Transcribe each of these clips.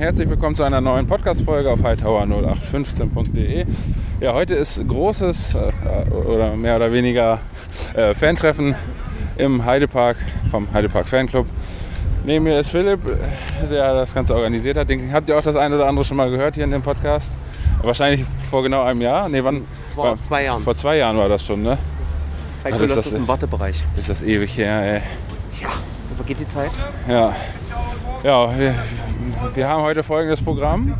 Moin, herzlich willkommen zu einer neuen Podcast-Folge auf hightower0815.de. Ja, heute ist großes äh, oder mehr oder weniger äh, Fantreffen im Heidepark vom Heidepark Fanclub. Neben mir ist Philipp, der das Ganze organisiert hat. Den habt ihr auch das eine oder andere schon mal gehört hier in dem Podcast. Wahrscheinlich vor genau einem Jahr. Nee, wann? Vor zwei Jahren. Vor zwei Jahren war das schon, ne? Bei das ist Kolossus das- im Wartebereich. Ist das ewig her, ey. Tja, so vergeht die Zeit. Ja. Ja, wir, wir haben heute folgendes Programm.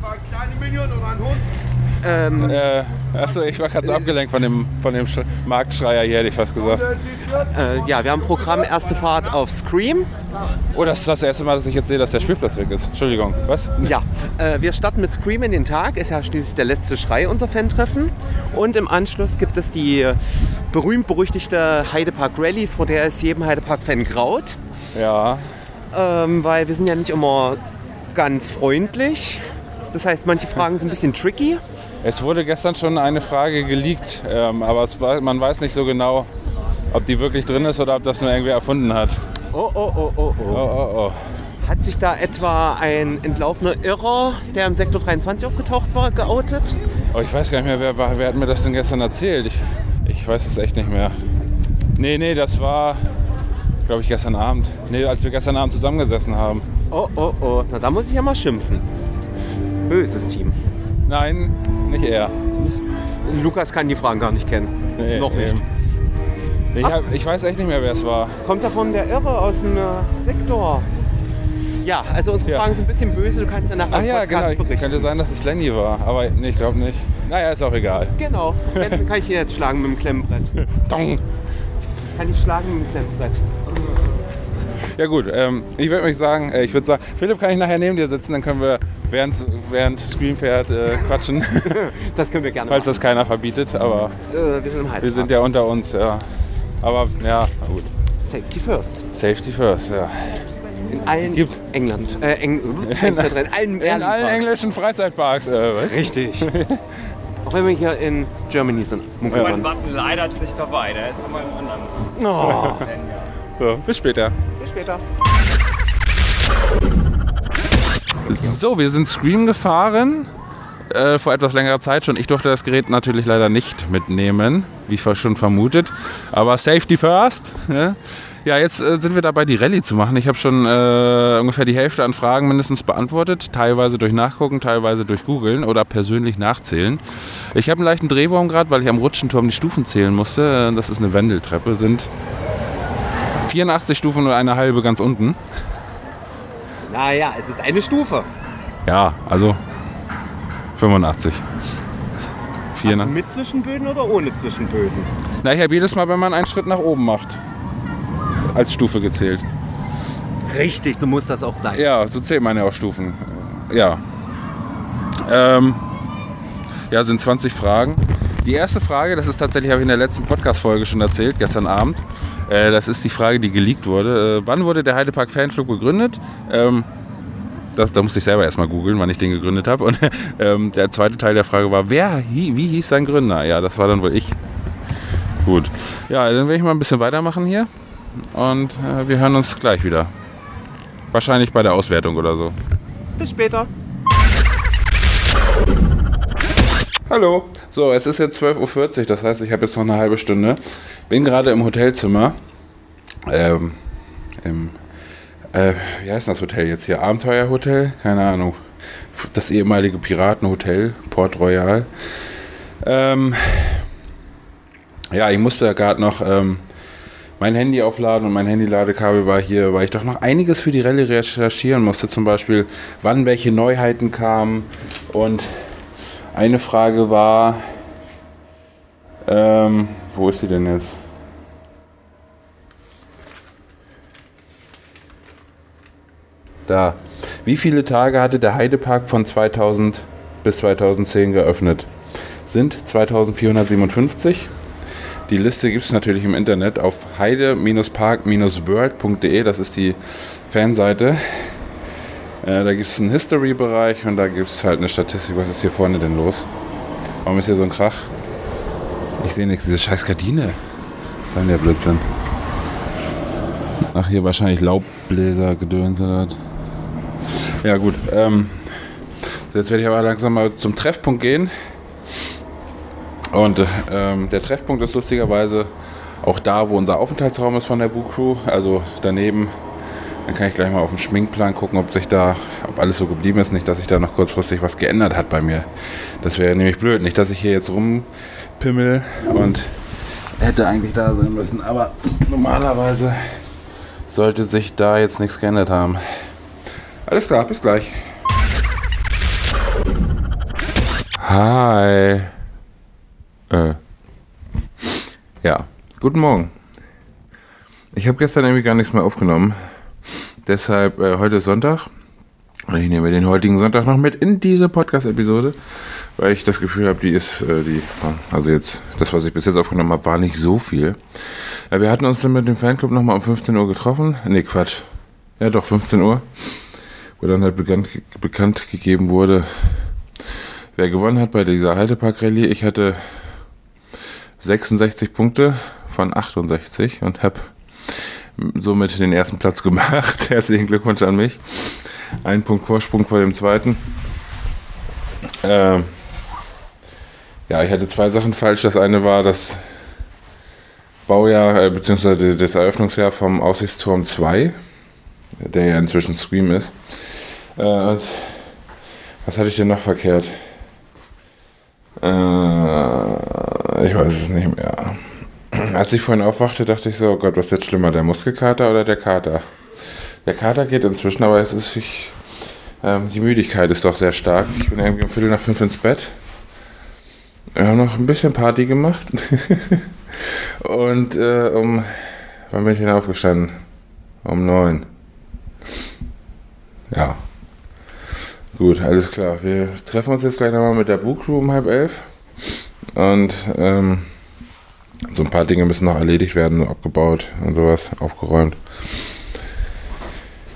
Ähm, Äh, achso, ich war gerade so abgelenkt von dem, von dem Sch Marktschreier hier, hätte ich fast gesagt. äh, ja, wir haben Programm erste Fahrt auf Scream. Oh, das ist das erste Mal, dass ich jetzt sehe, dass der Spielplatz weg ist. Entschuldigung, was? Ja, äh, wir starten mit Scream in den Tag. Ist ja schließlich der letzte Schrei unser Fan-Treffen. Und im Anschluss gibt es die berühmt-berüchtigte Heidepark Rally, vor der es jedem Heidepark-Fan graut. Ja, Ähm, weil wir sind ja nicht immer ganz freundlich. Das heißt, manche Fragen sind ein bisschen tricky. es wurde gestern schon eine Frage geleakt, ähm, aber es man weiß nicht so genau, ob die wirklich drin ist oder ob das nur irgendwer erfunden hat. Oh, oh, oh, oh, Oh, oh, oh. Hat sich da etwa ein entlaufener Irrer, der im Sektor 23 aufgetaucht war, geoutet? Oh, ich weiß gar nicht mehr, wer, war- wer hat mir das denn gestern erzählt? Ich, ich weiß es echt nicht mehr. Nee, nee, das war, glaube ich, gestern Abend. Nee, als wir gestern Abend zusammengesessen haben. Oh, oh, oh. Na, da muss ich ja mal schimpfen. Böses Team. Nein, nicht er. Lukas kann die Fragen gar nicht kennen. Nee, Noch nicht. eben. Ich, hab, ich weiß echt nicht mehr, wer es war. Kommt davon der Irre aus dem äh, Sektor? Ja, also unsere Ja. Fragen sind ein bisschen böse. Du kannst ja nachher Ach ja, Podcast genau. berichten. Könnte sein, dass es Lenny war. Aber nee, ich glaube nicht. Naja, ist auch egal. Genau. Dann kann ich ihn jetzt schlagen mit dem Klemmbrett. Dong. Kann ich schlagen mit dem Klemmbrett. Ja gut, ähm, ich würde mich sagen, äh, ich würde sagen, Philipp kann ich nachher neben dir sitzen, dann können wir während, während Screen fährt äh, quatschen, Das können wir gerne falls das keiner verbietet. Aber machen. Äh, wir sind wir sind ja unter uns, ja. Aber ja, na gut. Safety first. Safety first, ja. In allen Gibt's. England. Äh, Eng in, allen In allen englischen Freizeitparks, äh, was? Richtig. Auch wenn wir hier in Germany sind. Mein Muckelmann. Wappen leider nicht dabei, der ist einmal im anderen. Oh. So, bis später. Später. So, wir sind Scream gefahren. Äh, vor etwas längerer Zeit schon. Ich durfte das Gerät natürlich leider nicht mitnehmen, wie schon vermutet. Aber Safety first. Ne? Ja, jetzt äh, sind wir dabei, die Rallye zu machen. Ich habe schon äh, ungefähr die Hälfte an Fragen mindestens beantwortet. Teilweise durch Nachgucken, teilweise durch Googeln oder persönlich nachzählen. Ich habe einen leichten Drehwurm gerade, weil ich am Rutschenturm die Stufen zählen musste. Äh, Das ist eine Wendeltreppe. Sind 84 Stufen und eine halbe ganz unten. Naja, es ist eine Stufe. Ja, also 85. Hast du 84. mit Zwischenböden oder ohne Zwischenböden? Na, ich habe jedes Mal, wenn man einen Schritt nach oben macht, als Stufe gezählt. Richtig, so muss das auch sein. Ja, so zählt man ja auch Stufen. Ja. Ähm, ja, sind 20 Fragen. Die erste Frage, das ist tatsächlich, habe ich in der letzten Podcast-Folge schon erzählt, gestern Abend. Äh, das ist die Frage, die geleakt wurde. Äh, wann wurde der Heidepark Fanclub gegründet? Ähm, das, da musste ich selber erstmal googeln, wann ich den gegründet habe. Und ähm, der zweite Teil der Frage war, wer, hi- wie hieß sein Gründer? Ja, das war dann wohl ich. Gut. Ja, dann werde ich mal ein bisschen weitermachen hier. Und äh, wir hören uns gleich wieder. Wahrscheinlich bei der Auswertung oder so. Bis später. Hallo. So, es ist jetzt 12.40 Uhr, das heißt, ich habe jetzt noch eine halbe Stunde. Bin gerade im Hotelzimmer. Ähm, im, äh, wie heißt das Hotel jetzt hier? Abenteuerhotel? Keine Ahnung. Das ehemalige Piratenhotel, Port Royal. Ähm, ja, ich musste gerade noch ähm, mein Handy aufladen und mein Handy-Ladekabel war hier, weil ich doch noch einiges für die Rallye recherchieren musste. Zum Beispiel, wann welche Neuheiten kamen und eine Frage war, ähm, wo ist sie denn jetzt? Da. Wie viele Tage hatte der Heidepark von 2000 bis 2010 geöffnet? Sind 2457. Die Liste gibt es natürlich im Internet auf heide-park-world.de. Das ist die Fanseite. Äh, da gibt es einen History-Bereich und da gibt es halt eine Statistik. Was ist hier vorne denn los? Warum ist hier so ein Krach? Ich sehe nichts. Diese scheiß Gardine. Was ist denn der Blödsinn? Ach, hier wahrscheinlich Laubbläser, Gedöns oder. Ja, gut. Ähm, so, jetzt werde ich aber langsam mal zum Treffpunkt gehen. Und ähm, der Treffpunkt ist lustigerweise auch da, wo unser Aufenthaltsraum ist von der Boo Crew. Also daneben. Dann kann ich gleich mal auf den Schminkplan gucken, ob sich da, ob alles so geblieben ist. Nicht, dass sich da noch kurzfristig was geändert hat bei mir. Das wäre nämlich blöd. Nicht, dass ich hier jetzt rumpimmel und hätte eigentlich da sein müssen. Aber normalerweise sollte sich da jetzt nichts geändert haben. Alles klar, bis gleich. Hi. Äh. Ja, guten Morgen. Ich habe gestern irgendwie gar nichts mehr aufgenommen. Deshalb, äh, heute ist Sonntag. Ich nehme den heutigen Sonntag noch mit in diese Podcast-Episode, weil ich das Gefühl habe, die ist, äh, die, also jetzt, das, was ich bis jetzt aufgenommen habe, war nicht so viel. Äh, wir hatten uns dann mit dem Fanclub nochmal um 15 Uhr getroffen. Nee, Quatsch. Ja, doch, 15 Uhr. Wo dann halt bekannt, bekannt gegeben wurde, wer gewonnen hat bei dieser Haltepark-Rallye. Ich hatte 66 Punkte von 68 und habe somit den ersten Platz gemacht. Herzlichen Glückwunsch an mich. Ein Punkt Vorsprung vor dem zweiten. Ähm ja, ich hatte zwei Sachen falsch. Das eine war das Baujahr äh, bzw. das Eröffnungsjahr vom Aussichtsturm 2, der ja inzwischen Scream ist. Äh, was hatte ich denn noch verkehrt? Äh, ich weiß es nicht mehr. Als ich vorhin aufwachte, dachte ich so, oh Gott, was ist jetzt schlimmer, der Muskelkater oder der Kater? Der Kater geht inzwischen, aber es ist, ich, ähm, die Müdigkeit ist doch sehr stark. Ich bin irgendwie um Viertel nach fünf ins Bett. Wir haben noch ein bisschen Party gemacht. Und äh, um, wann bin ich denn aufgestanden? Um neun. Ja. Gut, alles klar. Wir treffen uns jetzt gleich nochmal mit der Boo Crew um halb elf. Und ähm, so ein paar Dinge müssen noch erledigt werden, abgebaut und sowas, aufgeräumt.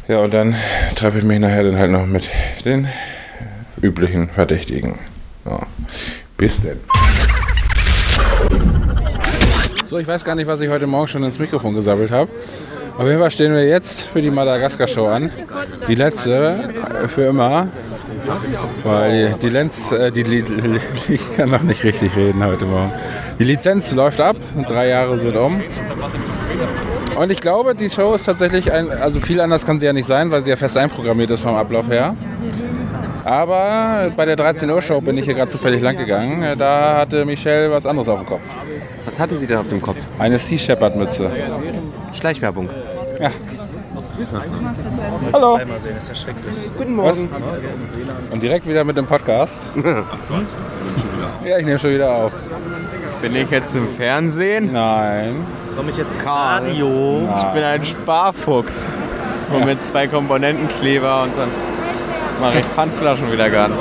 Ja, und dann treffe ich mich nachher dann halt noch mit den üblichen Verdächtigen. Ja. Bis denn. So, ich weiß gar nicht, was ich heute Morgen schon ins Mikrofon gesammelt habe. Auf jeden Fall stehen wir jetzt für die Madagaskar-Show an. Die letzte äh, für immer. Weil die, die Lenz, äh, die, die, ich kann noch nicht richtig reden heute Morgen. Die Lizenz läuft ab, drei Jahre sind um. Und ich glaube, die Show ist tatsächlich ein, also viel anders kann sie ja nicht sein, weil sie ja fest einprogrammiert ist vom Ablauf her. Aber bei der 13 Uhr Show bin ich hier gerade zufällig lang gegangen. Da hatte Michelle was anderes auf dem Kopf. Was hatte sie denn auf dem Kopf? Eine Sea Shepherd Mütze. Schleichwerbung. Ja. Hallo. Guten Morgen. Und direkt wieder mit dem Podcast. ja, ich nehme schon wieder auf. Bin ich jetzt im Fernsehen? Nein. Komme ich jetzt ins Radio? Nein. Ich bin ein Sparfuchs. Und mit zwei Komponentenkleber und dann mache ich Pfandflaschen wieder ganz.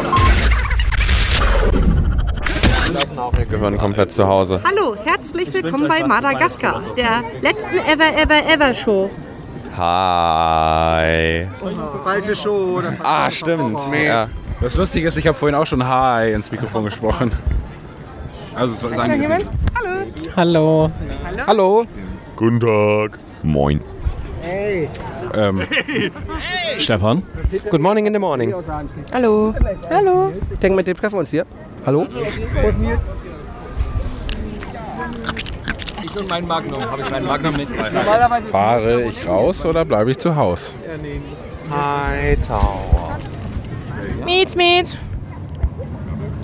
Wir gehören komplett zu Hause. Hallo, herzlich willkommen bei Madagaskar, der letzten Ever Ever Ever Show. Hi. Falsche Show. Ah, stimmt. Ja. Das Lustige ist, ich habe vorhin auch schon Hi ins Mikrofon gesprochen. Also, es war sein Gesicht. Hallo. Hallo. Guten Tag. Moin. Ähm, Stefan? Good morning in the morning. Hallo. Hallo. Ich denke, mit dem treffen wir uns hier. Hallo? Ich und mein Magnum. Habe ich meinen Magnum bei? fahre ich raus oder bleibe ich zu Hause? Hi, Tower. Miet, Miet.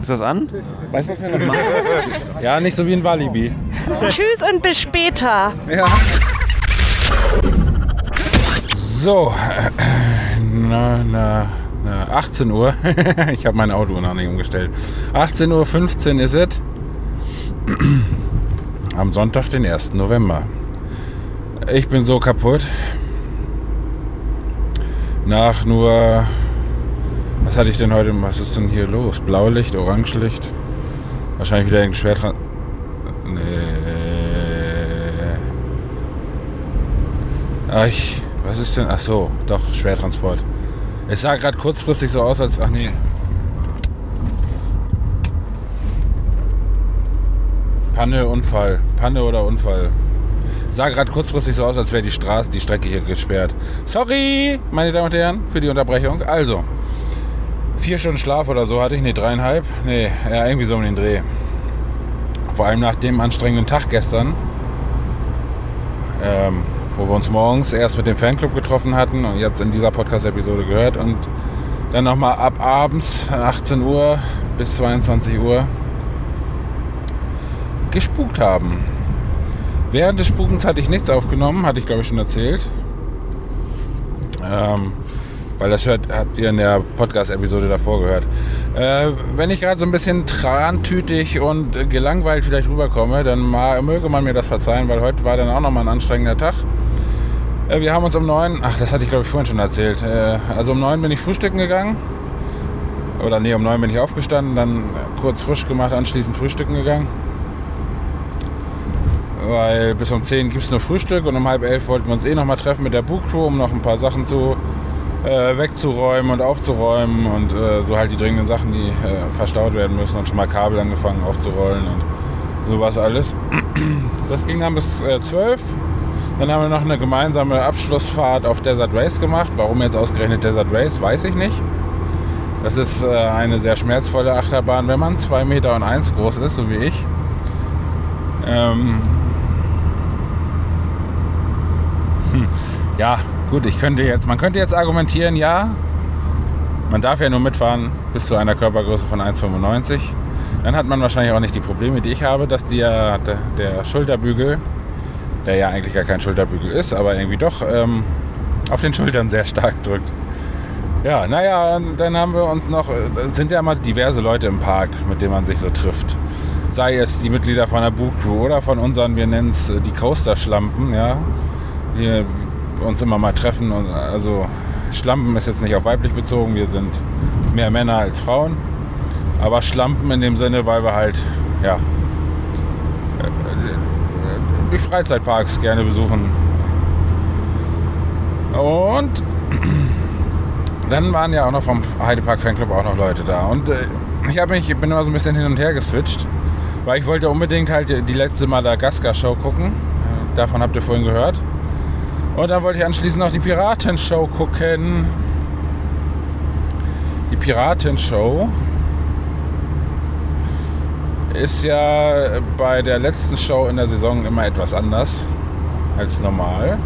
Ist das an? Weißt du, was wir noch machen? ja, nicht so wie in Walibi. Tschüss und bis später. Ja. So, na, na, na, 18 Uhr. ich habe mein Auto noch nicht umgestellt. 18.15 Uhr ist es. Am Sonntag, den 1. November. Ich bin so kaputt. Nach nur. Was hatte ich denn heute? Was ist denn hier los? Blaulicht, Orangelicht. Wahrscheinlich wieder irgendein Schwertran. Nee. Ach, was ist denn? Ach so, doch, Schwertransport. Es sah gerade kurzfristig so aus, als. Ach nee. Panne, Unfall. Panne oder Unfall. Sah gerade kurzfristig so aus, als wäre die Straße, die Strecke hier gesperrt. Sorry, meine Damen und Herren, für die Unterbrechung. Also, vier Stunden Schlaf oder so hatte ich, nee, dreieinhalb. Nee, ja, irgendwie so um den Dreh. Vor allem nach dem anstrengenden Tag gestern, ähm, wo wir uns morgens erst mit dem Fanclub getroffen hatten und ihr habt es in dieser Podcast-Episode gehört und dann nochmal ab abends 18 Uhr bis 22 Uhr gespukt haben. Während des Spukens hatte ich nichts aufgenommen, hatte ich glaube ich schon erzählt. Ähm, weil das hört, habt ihr in der Podcast-Episode davor gehört. Äh, wenn ich gerade so ein bisschen trantütig und gelangweilt vielleicht rüberkomme, dann möge man mir das verzeihen, weil heute war dann auch nochmal ein anstrengender Tag. Äh, wir haben uns um neun, ach, das hatte ich glaube ich vorhin schon erzählt. Äh, also um neun bin ich frühstücken gegangen. Oder nee, um neun bin ich aufgestanden, dann kurz frisch gemacht, anschließend frühstücken gegangen weil bis um 10 gibt es nur Frühstück und um halb elf wollten wir uns eh nochmal treffen mit der Book Crew, um noch ein paar Sachen zu äh, wegzuräumen und aufzuräumen und äh, so halt die dringenden Sachen, die äh, verstaut werden müssen und schon mal Kabel angefangen aufzurollen und sowas alles. Das ging dann bis äh, 12. Dann haben wir noch eine gemeinsame Abschlussfahrt auf Desert Race gemacht. Warum jetzt ausgerechnet Desert Race, weiß ich nicht. Das ist äh, eine sehr schmerzvolle Achterbahn, wenn man 2 Meter und 1 groß ist, so wie ich. Ähm, ja, gut, ich könnte jetzt, man könnte jetzt argumentieren, ja, man darf ja nur mitfahren bis zu einer Körpergröße von 1,95. Dann hat man wahrscheinlich auch nicht die Probleme, die ich habe, dass der, der, der Schulterbügel, der ja eigentlich gar kein Schulterbügel ist, aber irgendwie doch ähm, auf den Schultern sehr stark drückt. Ja, naja, dann haben wir uns noch, es sind ja mal diverse Leute im Park, mit denen man sich so trifft. Sei es die Mitglieder von der Book Crew oder von unseren, wir nennen es die Coaster-Schlampen, ja wir uns immer mal treffen. Und also Schlampen ist jetzt nicht auf weiblich bezogen, wir sind mehr Männer als Frauen. Aber Schlampen in dem Sinne, weil wir halt, ja, die Freizeitparks gerne besuchen. Und dann waren ja auch noch vom Heidepark Fanclub auch noch Leute da. Und äh, ich habe mich, ich bin immer so ein bisschen hin und her geswitcht, weil ich wollte unbedingt halt die letzte Madagaskar-Show gucken. Davon habt ihr vorhin gehört. Und dann wollte ich anschließend noch die Piratenshow gucken. Die Piratenshow ist ja bei der letzten Show in der Saison immer etwas anders als normal.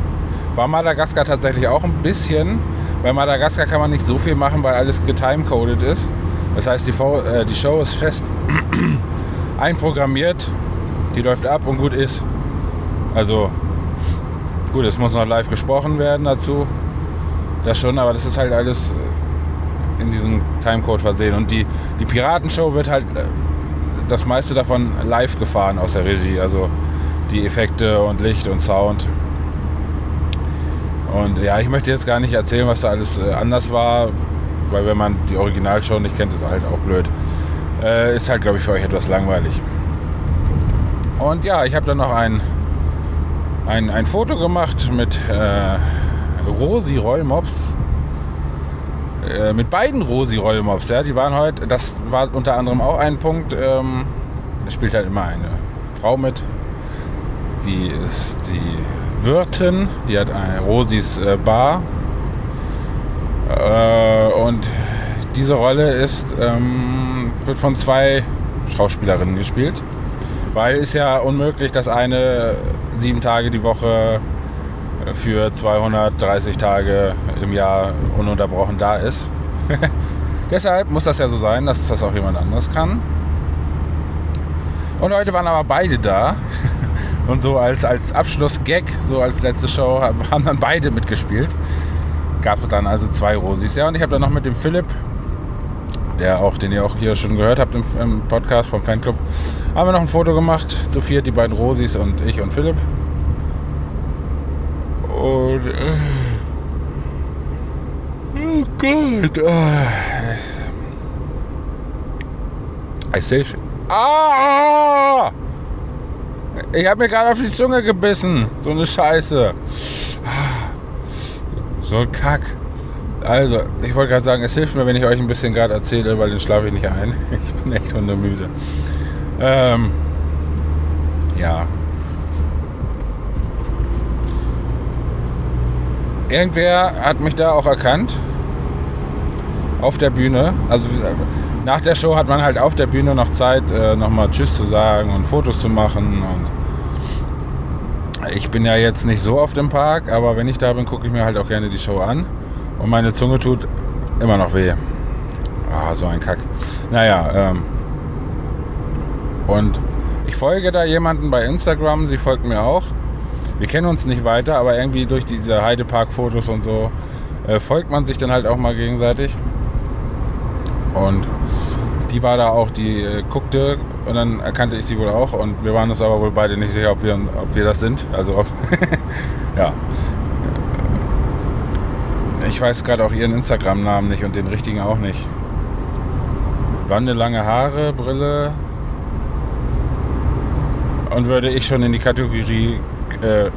War Madagaskar tatsächlich auch ein bisschen. Bei Madagaskar kann man nicht so viel machen, weil alles getimecoded ist. Das heißt, die, äh, die Show ist fest einprogrammiert, die läuft ab und gut ist. Also Gut, es muss noch live gesprochen werden dazu. Das schon, aber das ist halt alles in diesem Timecode versehen. Und die, die Piratenshow wird halt äh, das meiste davon live gefahren aus der Regie. Also die Effekte und Licht und Sound. Und ja, ich möchte jetzt gar nicht erzählen, was da alles äh, anders war, weil wenn man die Originalshow nicht kennt, ist halt auch blöd. Äh, ist halt, glaube ich, für euch etwas langweilig. Und ja, ich habe dann noch einen ein, ein Foto gemacht mit äh, Rosi Rollmops. Äh, mit beiden Rosi Rollmops, ja. Die waren heute, das war unter anderem auch ein Punkt. Ähm, da spielt halt immer eine Frau mit. Die ist die Wirtin, die hat eine Rosis äh, Bar. Äh, und diese Rolle ist, ähm, wird von zwei Schauspielerinnen gespielt. Weil ist ja unmöglich, dass eine sieben Tage die Woche für 230 Tage im Jahr ununterbrochen da ist. Deshalb muss das ja so sein, dass das auch jemand anderes kann. Und heute waren aber beide da. Und so als, als Abschlussgag, so als letzte Show, haben dann beide mitgespielt. Gab dann also zwei Rosis. Ja, und ich habe dann noch mit dem Philipp, der auch, den ihr auch hier schon gehört habt im, im Podcast vom Fanclub, haben wir noch ein Foto gemacht. Zu viert, die beiden Rosis und ich und Philipp. Und. Äh, oh Gott. Oh. Ich sehe. Ah! Ich habe mir gerade auf die Zunge gebissen. So eine Scheiße. So ein Kack. Also, ich wollte gerade sagen, es hilft mir, wenn ich euch ein bisschen gerade erzähle, weil dann schlafe ich nicht ein. Ich bin echt hundemüde. Ähm, ja. irgendwer hat mich da auch erkannt. Auf der Bühne. Also nach der Show hat man halt auf der Bühne noch Zeit, äh, nochmal Tschüss zu sagen und Fotos zu machen. Und ich bin ja jetzt nicht so oft im Park, aber wenn ich da bin, gucke ich mir halt auch gerne die Show an. Und meine Zunge tut immer noch weh. Ah, so ein Kack. Naja, ähm. Und ich folge da jemanden bei Instagram, sie folgt mir auch. Wir kennen uns nicht weiter, aber irgendwie durch diese Heidepark-Fotos und so äh, folgt man sich dann halt auch mal gegenseitig. Und die war da auch, die äh, guckte und dann erkannte ich sie wohl auch und wir waren uns aber wohl beide nicht sicher, ob wir, ob wir das sind. Also ob, ja. Ich weiß gerade auch ihren Instagram-Namen nicht und den richtigen auch nicht. Blonde, lange Haare, Brille. Und würde ich schon in die Kategorie äh,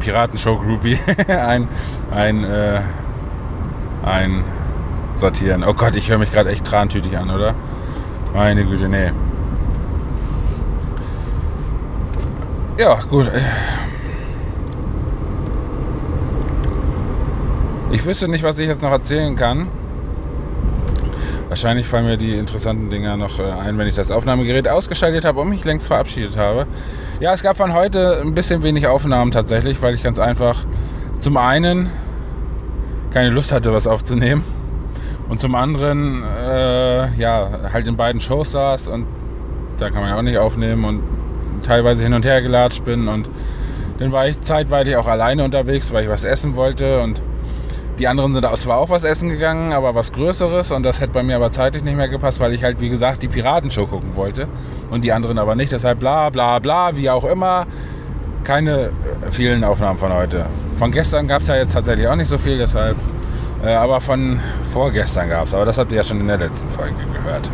Piratenshow-Groupie ein, ein, äh, ein sortieren. Oh Gott, ich höre mich gerade echt trantütig an, oder? Meine Güte, nee. Ja, gut. Ich wüsste nicht, was ich jetzt noch erzählen kann. Wahrscheinlich fallen mir die interessanten Dinger noch äh, ein, wenn ich das Aufnahmegerät ausgeschaltet habe und mich längst verabschiedet habe. Ja, es gab von heute ein bisschen wenig Aufnahmen tatsächlich, weil ich ganz einfach zum einen keine Lust hatte, was aufzunehmen und zum anderen äh, ja halt in beiden Shows saß und da kann man ja auch nicht aufnehmen und teilweise hin und her gelatscht bin und dann war ich zeitweilig auch alleine unterwegs, weil ich was essen wollte und die anderen sind zwar auch was essen gegangen, aber was Größeres und das hätte bei mir aber zeitlich nicht mehr gepasst, weil ich halt, wie gesagt, die Piratenshow gucken wollte und die anderen aber nicht. Deshalb bla bla bla, wie auch immer. Keine äh, vielen Aufnahmen von heute. Von gestern gab es ja jetzt tatsächlich auch nicht so viel, deshalb. Äh, aber von vorgestern gab es. Aber das habt ihr ja schon in der letzten Folge gehört.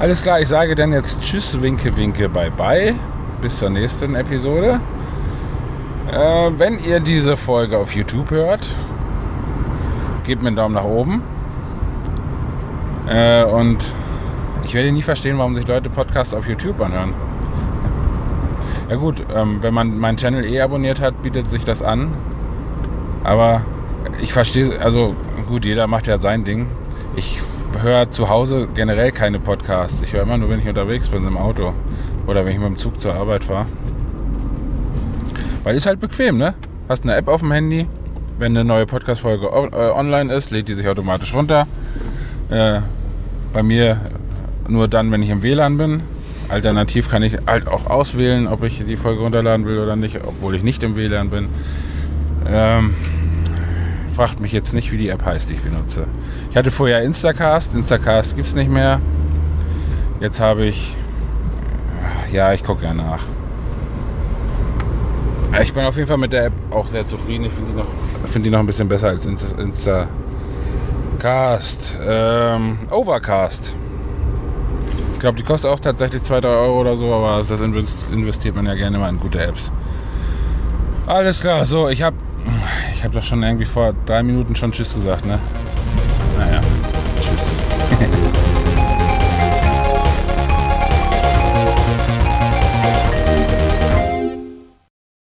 Alles klar, ich sage dann jetzt Tschüss, Winke, Winke, Bye Bye. Bis zur nächsten Episode. Äh, wenn ihr diese Folge auf YouTube hört, gebt mir einen Daumen nach oben. Äh, und ich werde nie verstehen, warum sich Leute Podcasts auf YouTube anhören. Ja gut, ähm, wenn man meinen Channel eh abonniert hat, bietet sich das an. Aber ich verstehe, also gut, jeder macht ja sein Ding. Ich höre zu Hause generell keine Podcasts. Ich höre immer nur, wenn ich unterwegs bin im Auto oder wenn ich mit dem Zug zur Arbeit fahre. Weil ist halt bequem, ne? Hast eine App auf dem Handy, wenn eine neue Podcast-Folge äh, online ist, lädt die sich automatisch runter. Äh, bei mir nur dann, wenn ich im WLAN bin. Alternativ kann ich halt auch auswählen, ob ich die Folge runterladen will oder nicht, obwohl ich nicht im WLAN bin. Ähm, fragt mich jetzt nicht, wie die App heißt, die ich benutze. Ich hatte vorher Instacast. Instacast gibt es nicht mehr. Jetzt habe ich. Ja, ich gucke ja nach. Ich bin auf jeden Fall mit der App auch sehr zufrieden. Ich finde die, noch, find die noch ein bisschen besser als Instacast. Ähm, Overcast. Ich glaube, die kostet auch tatsächlich 2, 3 Euro oder so, aber das investiert man ja gerne mal in gute Apps. Alles klar, so, ich habe ich hab doch schon irgendwie vor drei Minuten schon Tschüss gesagt, ne?